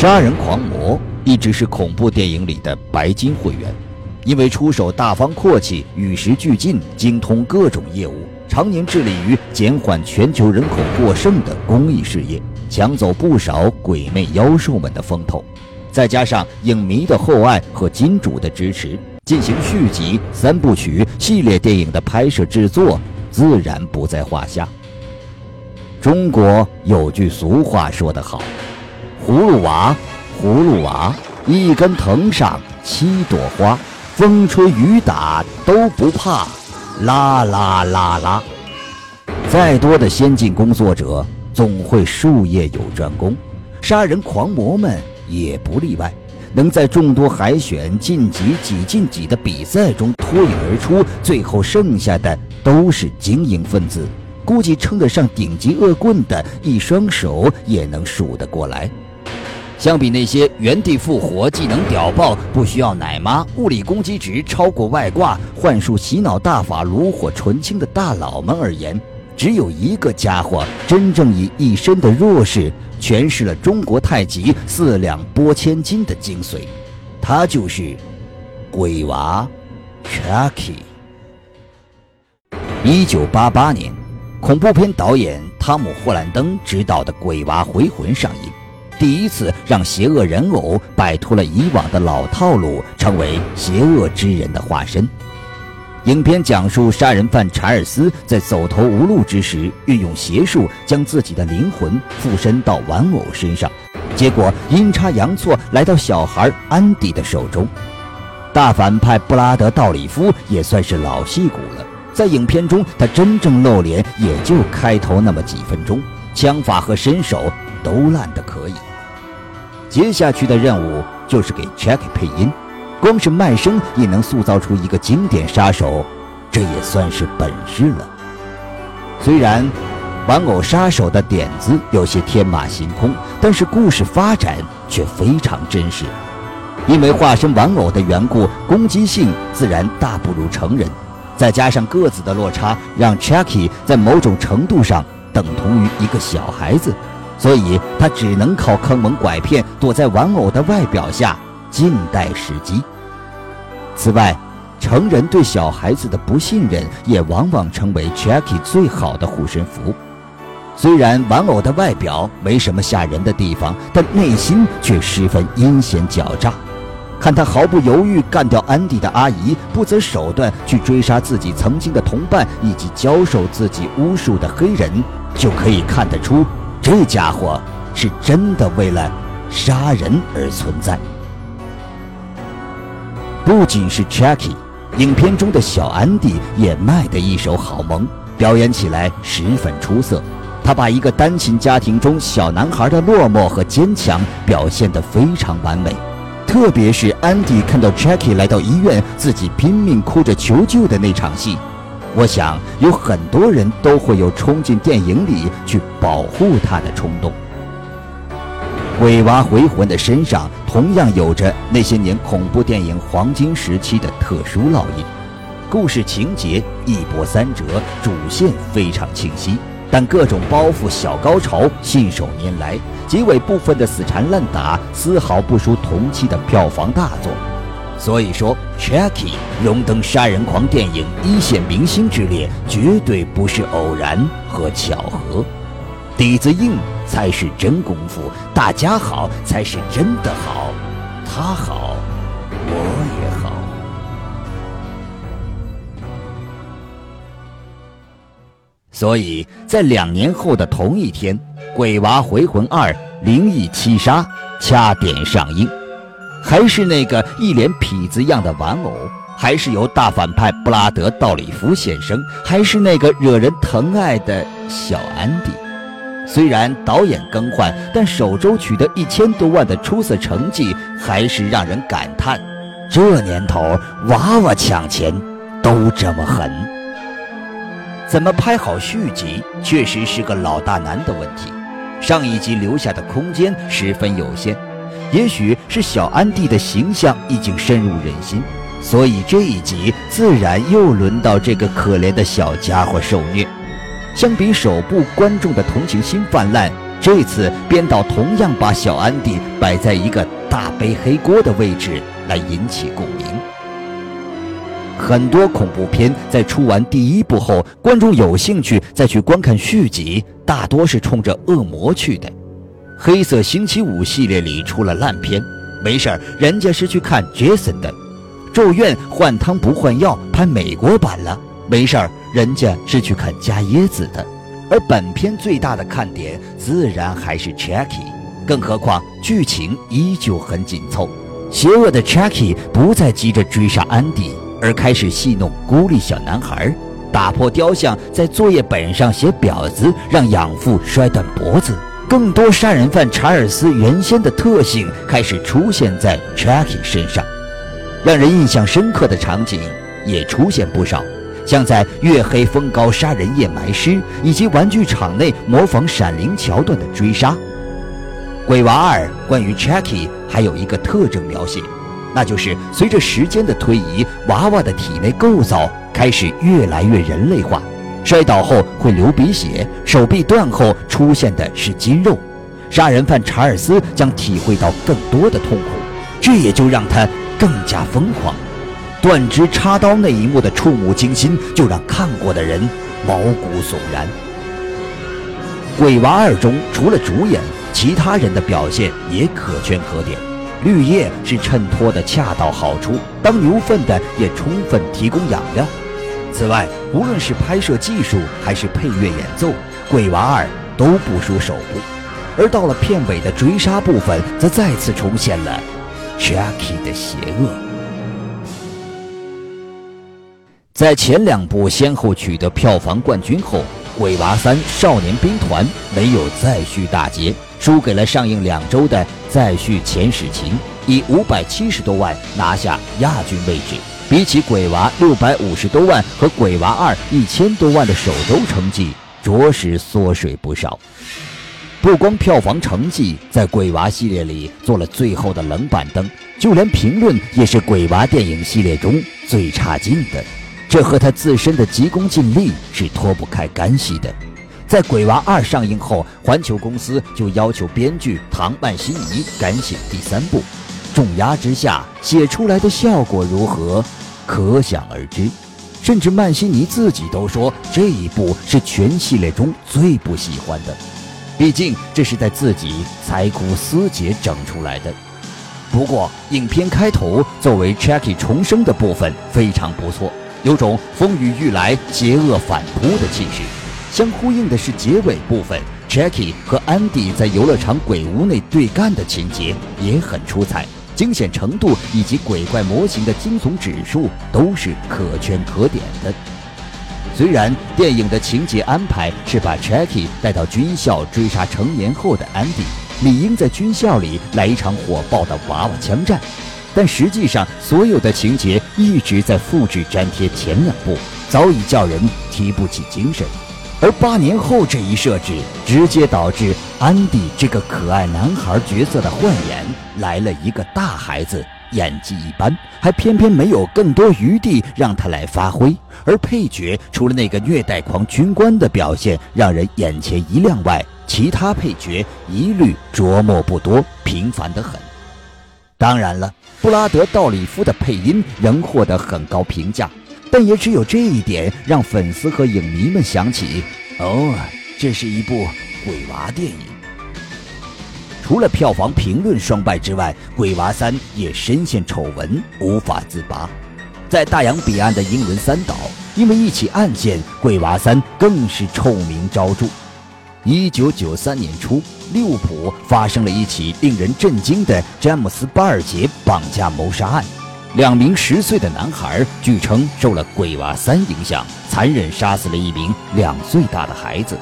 杀人狂魔一直是恐怖电影里的白金会员，因为出手大方阔气、与时俱进、精通各种业务，常年致力于减缓全球人口过剩的公益事业，抢走不少鬼魅妖兽们的风头。再加上影迷的厚爱和金主的支持，进行续集、三部曲、系列电影的拍摄制作，自然不在话下。中国有句俗话说得好。葫芦娃，葫芦娃，一根藤上七朵花，风吹雨打都不怕，啦啦啦啦。再多的先进工作者，总会术业有专攻，杀人狂魔们也不例外。能在众多海选、晋级、几晋级的比赛中脱颖而出，最后剩下的都是精英分子，估计称得上顶级恶棍的，一双手也能数得过来。相比那些原地复活、技能屌爆、不需要奶妈、物理攻击值超过外挂、幻术洗脑大法炉火纯青的大佬们而言，只有一个家伙真正以一身的弱势诠释了中国太极四两拨千斤的精髓，他就是鬼娃 Chucky。一九八八年，恐怖片导演汤姆·霍兰登执导的《鬼娃回魂》上映。第一次让邪恶人偶摆脱了以往的老套路，成为邪恶之人的化身。影片讲述杀人犯查尔斯在走投无路之时，运用邪术将自己的灵魂附身到玩偶身上，结果阴差阳错来到小孩安迪的手中。大反派布拉德·道里夫也算是老戏骨了，在影片中他真正露脸也就开头那么几分钟，枪法和身手都烂得可以。接下去的任务就是给 Jack 配音，光是卖声也能塑造出一个经典杀手，这也算是本事了。虽然玩偶杀手的点子有些天马行空，但是故事发展却非常真实。因为化身玩偶的缘故，攻击性自然大不如成人，再加上个子的落差，让 Chucky 在某种程度上等同于一个小孩子。所以他只能靠坑蒙拐骗，躲在玩偶的外表下，静待时机。此外，成人对小孩子的不信任，也往往成为 Jackie 最好的护身符。虽然玩偶的外表没什么吓人的地方，但内心却十分阴险狡诈。看他毫不犹豫干掉安迪的阿姨，不择手段去追杀自己曾经的同伴，以及教授自己巫术的黑人，就可以看得出。这家伙是真的为了杀人而存在。不仅是 Jackie，影片中的小安迪也卖得一手好萌，表演起来十分出色。他把一个单亲家庭中小男孩的落寞和坚强表现得非常完美。特别是安迪看到 Jackie 来到医院，自己拼命哭着求救的那场戏。我想有很多人都会有冲进电影里去保护他的冲动。鬼娃回魂的身上同样有着那些年恐怖电影黄金时期的特殊烙印，故事情节一波三折，主线非常清晰，但各种包袱小高潮信手拈来，结尾部分的死缠烂打丝毫不输同期的票房大作。所以说，Chucky 荣登杀人狂电影一线明星之列，绝对不是偶然和巧合。底子硬才是真功夫，大家好才是真的好，他好，我也好。所以在两年后的同一天，《鬼娃回魂二：灵异七杀》掐点上映。还是那个一脸痞子样的玩偶，还是由大反派布拉德·道里夫现身，还是那个惹人疼爱的小安迪。虽然导演更换，但首周取得一千多万的出色成绩，还是让人感叹：这年头娃娃抢钱都这么狠。怎么拍好续集，确实是个老大难的问题。上一集留下的空间十分有限。也许是小安迪的形象已经深入人心，所以这一集自然又轮到这个可怜的小家伙受虐。相比首部观众的同情心泛滥，这次编导同样把小安迪摆在一个大背黑锅的位置来引起共鸣。很多恐怖片在出完第一部后，观众有兴趣再去观看续集，大多是冲着恶魔去的。黑色星期五系列里出了烂片，没事儿，人家是去看 Jason 的。咒怨换汤不换药拍美国版了，没事儿，人家是去看加椰子的。而本片最大的看点自然还是 Chucky，更何况剧情依旧很紧凑。邪恶的 Chucky 不再急着追杀安迪。而开始戏弄孤立小男孩，打破雕像在作业本上写婊子，让养父摔断脖子。更多杀人犯查尔斯原先的特性开始出现在 Chucky 身上，让人印象深刻的场景也出现不少，像在月黑风高杀人夜埋尸，以及玩具厂内模仿闪灵桥段的追杀。鬼娃二关于 Chucky 还有一个特征描写。那就是随着时间的推移，娃娃的体内构造开始越来越人类化。摔倒后会流鼻血，手臂断后出现的是筋肉。杀人犯查尔斯将体会到更多的痛苦，这也就让他更加疯狂。断肢插刀那一幕的触目惊心，就让看过的人毛骨悚然。《鬼娃二》中除了主演，其他人的表现也可圈可点。绿叶是衬托的恰到好处，当牛粪的也充分提供养料。此外，无论是拍摄技术还是配乐演奏，《鬼娃二》都不输首部。而到了片尾的追杀部分，则再次重现了 Chucky 的邪恶。在前两部先后取得票房冠军后，《鬼娃三：少年兵团》没有再续大捷。输给了上映两周的《再续前世情》，以五百七十多万拿下亚军位置。比起《鬼娃》六百五十多万和《鬼娃二》一千多万的首周成绩，着实缩水不少。不光票房成绩在《鬼娃》系列里做了最后的冷板凳，就连评论也是《鬼娃》电影系列中最差劲的。这和他自身的急功近利是脱不开干系的。在《鬼娃二》上映后，环球公司就要求编剧唐曼西尼赶写第三部，重压之下写出来的效果如何，可想而知。甚至曼西尼自己都说这一部是全系列中最不喜欢的，毕竟这是在自己财枯思竭整出来的。不过，影片开头作为 Chucky 重生的部分非常不错，有种风雨欲来、邪恶反扑的气势。相呼应的是结尾部分，Jackie 和安迪在游乐场鬼屋内对干的情节也很出彩，惊险程度以及鬼怪模型的惊悚指数都是可圈可点的。虽然电影的情节安排是把 Jackie 带到军校追杀成年后的安迪，理应在军校里来一场火爆的娃娃枪战，但实际上所有的情节一直在复制粘贴前两部，早已叫人提不起精神。而八年后这一设置，直接导致安迪这个可爱男孩角色的换演来了一个大孩子，演技一般，还偏偏没有更多余地让他来发挥。而配角除了那个虐待狂军官的表现让人眼前一亮外，其他配角一律琢磨不多，平凡得很。当然了，布拉德·道里夫的配音仍获得很高评价。但也只有这一点让粉丝和影迷们想起，哦，这是一部鬼娃电影。除了票房评论双败之外，《鬼娃三》也深陷丑闻，无法自拔。在大洋彼岸的英伦三岛，因为一起案件，《鬼娃三》更是臭名昭著。一九九三年初，利物浦发生了一起令人震惊的詹姆斯·巴尔杰绑架谋杀案。两名十岁的男孩据称受了《鬼娃三》影响，残忍杀死了一名两岁大的孩子。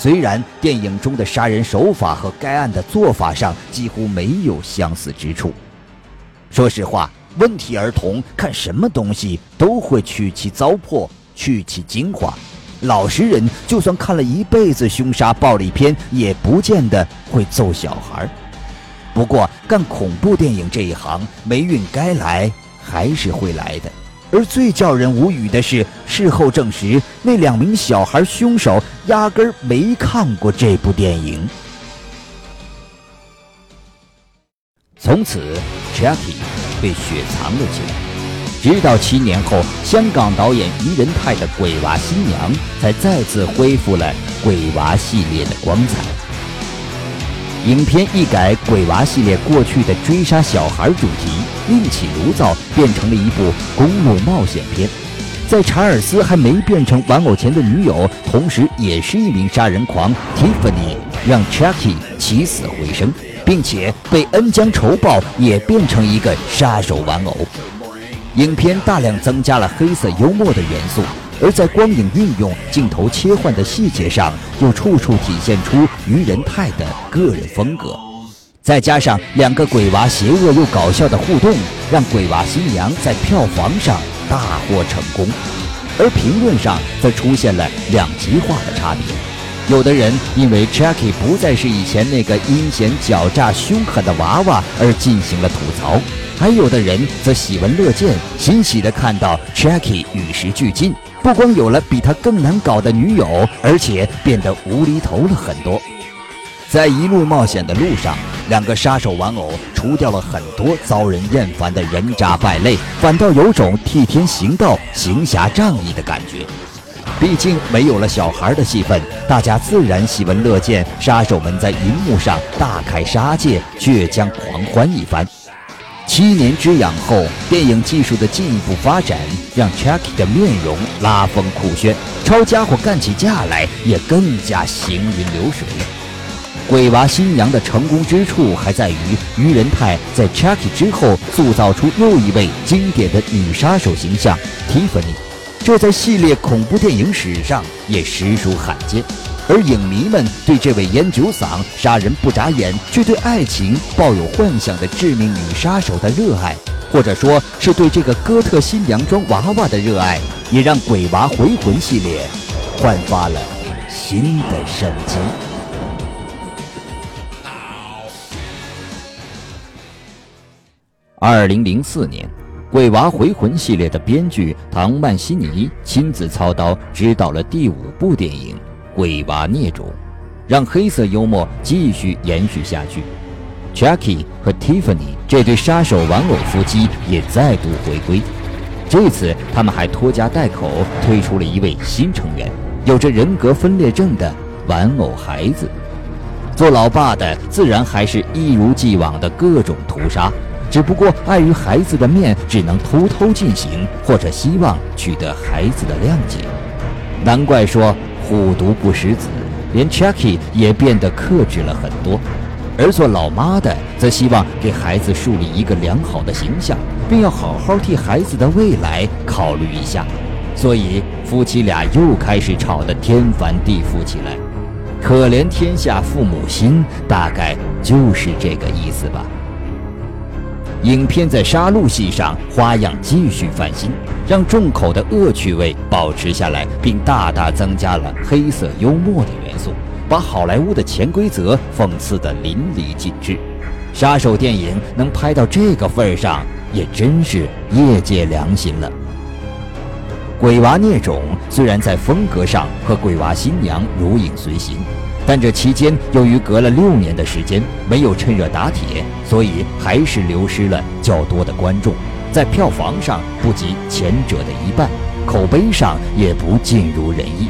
虽然电影中的杀人手法和该案的做法上几乎没有相似之处。说实话，问题儿童看什么东西都会去其糟粕，去其精华。老实人就算看了一辈子凶杀暴力片，也不见得会揍小孩。不过，干恐怖电影这一行，霉运该来还是会来的。而最叫人无语的是，事后证实那两名小孩凶手压根儿没看过这部电影。从此，Jackie 被雪藏了起来。直到七年后，香港导演余仁泰的《鬼娃新娘》才再次恢复了鬼娃系列的光彩。影片一改鬼娃系列过去的追杀小孩主题，另起炉灶，变成了一部公路冒险片。在查尔斯还没变成玩偶前的女友，同时也是一名杀人狂，Tiffany 让 Chucky 起死回生，并且被恩将仇报，也变成一个杀手玩偶。影片大量增加了黑色幽默的元素，而在光影运用、镜头切换的细节上，又处处体现出于仁泰的个人风格。再加上两个鬼娃邪恶又搞笑的互动，让《鬼娃新娘》在票房上。大获成功，而评论上则出现了两极化的差别。有的人因为 Jackie 不再是以前那个阴险狡诈、凶狠的娃娃而进行了吐槽，还有的人则喜闻乐见，欣喜地看到 Jackie 与时俱进，不光有了比他更难搞的女友，而且变得无厘头了很多。在一路冒险的路上。两个杀手玩偶除掉了很多遭人厌烦的人渣败类，反倒有种替天行道、行侠仗义的感觉。毕竟没有了小孩的戏份，大家自然喜闻乐见。杀手们在荧幕上大开杀戒、倔强狂欢一番。七年之痒后，电影技术的进一步发展让 Chucky 的面容拉风酷炫，抄家伙干起架来也更加行云流水。鬼娃新娘的成功之处还在于于仁泰在 Chucky 之后塑造出又一位经典的女杀手形象 Tiffany，这在系列恐怖电影史上也实属罕见。而影迷们对这位烟酒嗓、杀人不眨眼却对爱情抱有幻想的致命女杀手的热爱，或者说是对这个哥特新娘装娃娃的热爱，也让《鬼娃回魂》系列焕发了新的生机。二零零四年，《鬼娃回魂》系列的编剧唐曼西尼亲自操刀执导了第五部电影《鬼娃孽种》，让黑色幽默继续延续下去。Jackie 和 Tiffany 这对杀手玩偶夫妻也再度回归，这次他们还拖家带口推出了一位新成员，有着人格分裂症的玩偶孩子。做老爸的自然还是一如既往的各种屠杀。只不过碍于孩子的面，只能偷偷进行，或者希望取得孩子的谅解。难怪说虎毒不食子，连 Chucky 也变得克制了很多。而做老妈的则希望给孩子树立一个良好的形象，并要好好替孩子的未来考虑一下。所以夫妻俩又开始吵得天翻地覆起来。可怜天下父母心，大概就是这个意思吧。影片在杀戮戏上花样继续翻新，让重口的恶趣味保持下来，并大大增加了黑色幽默的元素，把好莱坞的潜规则讽刺得淋漓尽致。杀手电影能拍到这个份儿上，也真是业界良心了。《鬼娃孽种》虽然在风格上和《鬼娃新娘》如影随形。但这期间，由于隔了六年的时间，没有趁热打铁，所以还是流失了较多的观众，在票房上不及前者的一半，口碑上也不尽如人意。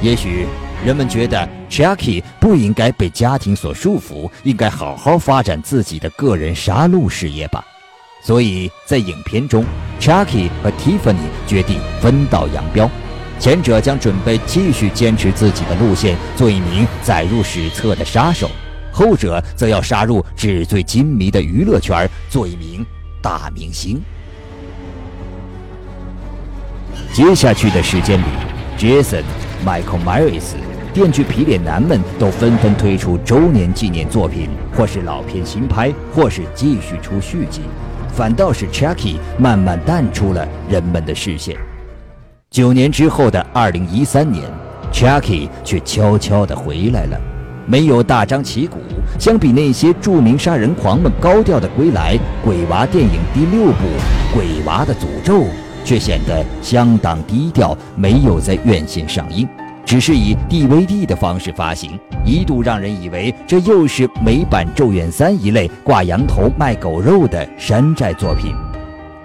也许人们觉得 Jackie 不应该被家庭所束缚，应该好好发展自己的个人杀戮事业吧。所以在影片中，Jackie 和 Tiffany 决定分道扬镳。前者将准备继续坚持自己的路线，做一名载入史册的杀手；后者则要杀入纸醉金迷的娱乐圈，做一名大明星。接下去的时间里，Jason、Michael Myers、电锯皮脸男们都纷纷推出周年纪念作品，或是老片新拍，或是继续出续集，反倒是 Chucky 慢慢淡出了人们的视线。九年之后的二零一三年，Chucky 却悄悄地回来了，没有大张旗鼓。相比那些著名杀人狂们高调的归来，《鬼娃》电影第六部《鬼娃的诅咒》却显得相当低调，没有在院线上映。只是以 DVD 的方式发行，一度让人以为这又是美版《咒怨三》一类挂羊头卖狗肉的山寨作品。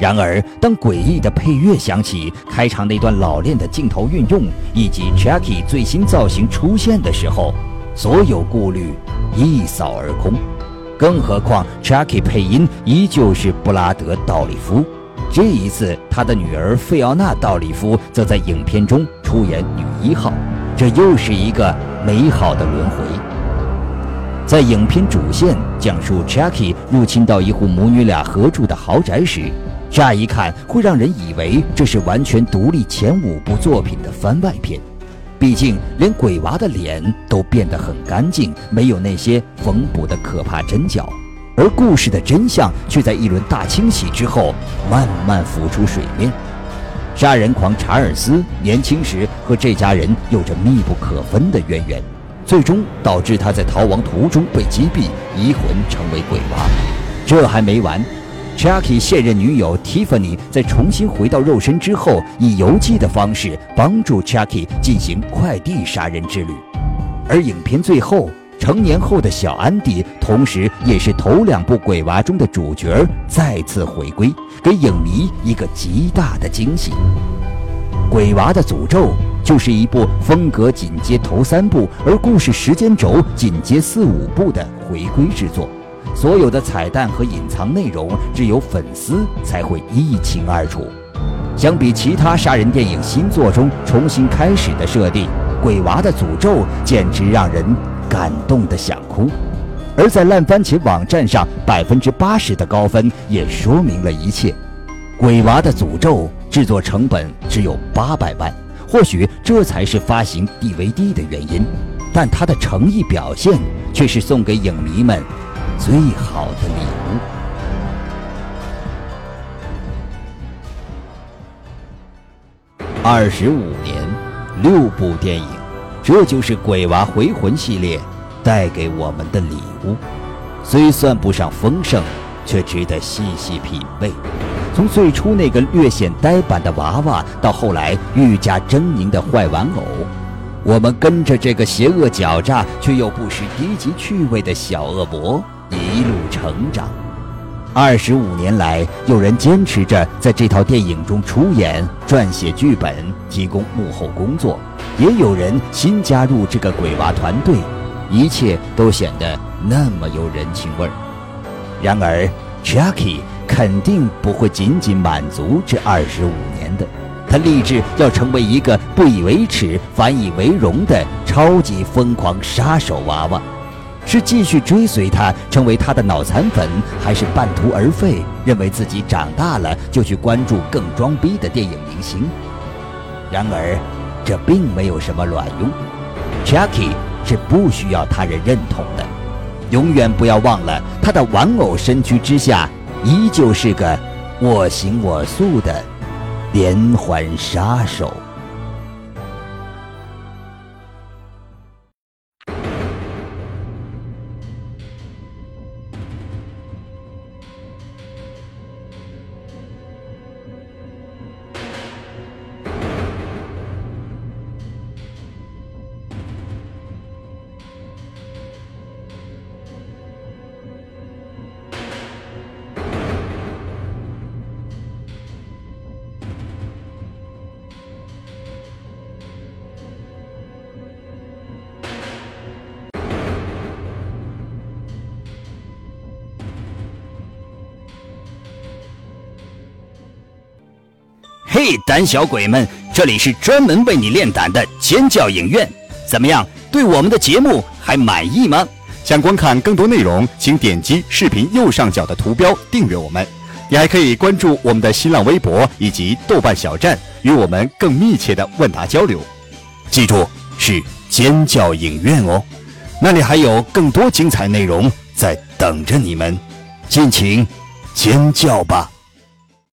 然而，当诡异的配乐响起，开场那段老练的镜头运用，以及 Jackie 最新造型出现的时候，所有顾虑一扫而空。更何况，Jackie 配音依旧是布拉德·道里夫。这一次，他的女儿费奥娜·道里夫则在影片中出演女一号，这又是一个美好的轮回。在影片主线讲述 Jackie 入侵到一户母女俩合住的豪宅时，乍一看会让人以为这是完全独立前五部作品的番外篇，毕竟连鬼娃的脸都变得很干净，没有那些缝补的可怕针脚。而故事的真相却在一轮大清洗之后慢慢浮出水面。杀人狂查尔斯年轻时和这家人有着密不可分的渊源，最终导致他在逃亡途中被击毙，移魂成为鬼娃。这还没完，Chucky 现任女友 Tiffany 在重新回到肉身之后，以邮寄的方式帮助 Chucky 进行快递杀人之旅。而影片最后。成年后的小安迪，同时也是头两部鬼娃中的主角，再次回归，给影迷一个极大的惊喜。鬼娃的诅咒就是一部风格紧接头三部，而故事时间轴紧接四五部的回归之作。所有的彩蛋和隐藏内容，只有粉丝才会一清二楚。相比其他杀人电影新作中重新开始的设定，鬼娃的诅咒简直让人。感动的想哭，而在烂番茄网站上百分之八十的高分也说明了一切。鬼娃的诅咒制作成本只有八百万，或许这才是发行 DVD 的原因，但他的诚意表现却是送给影迷们最好的礼物。二十五年，六部电影。这就是《鬼娃回魂》系列带给我们的礼物，虽算不上丰盛，却值得细细品味。从最初那个略显呆板的娃娃，到后来愈加狰狞的坏玩偶，我们跟着这个邪恶狡诈却又不失低级趣味的小恶魔一路成长。二十五年来，有人坚持着在这套电影中出演、撰写剧本、提供幕后工作。也有人新加入这个鬼娃团队，一切都显得那么有人情味儿。然而，Chucky 肯定不会仅仅满足这二十五年的，他立志要成为一个不以为耻反以为荣的超级疯狂杀手娃娃。是继续追随他，成为他的脑残粉，还是半途而废，认为自己长大了就去关注更装逼的电影明星？然而。这并没有什么卵用，Chucky 是不需要他人认同的。永远不要忘了，他的玩偶身躯之下，依旧是个我行我素的连环杀手。嘿，胆小鬼们，这里是专门为你练胆的尖叫影院，怎么样？对我们的节目还满意吗？想观看更多内容，请点击视频右上角的图标订阅我们。你还可以关注我们的新浪微博以及豆瓣小站，与我们更密切的问答交流。记住，是尖叫影院哦，那里还有更多精彩内容在等着你们，尽情尖叫吧！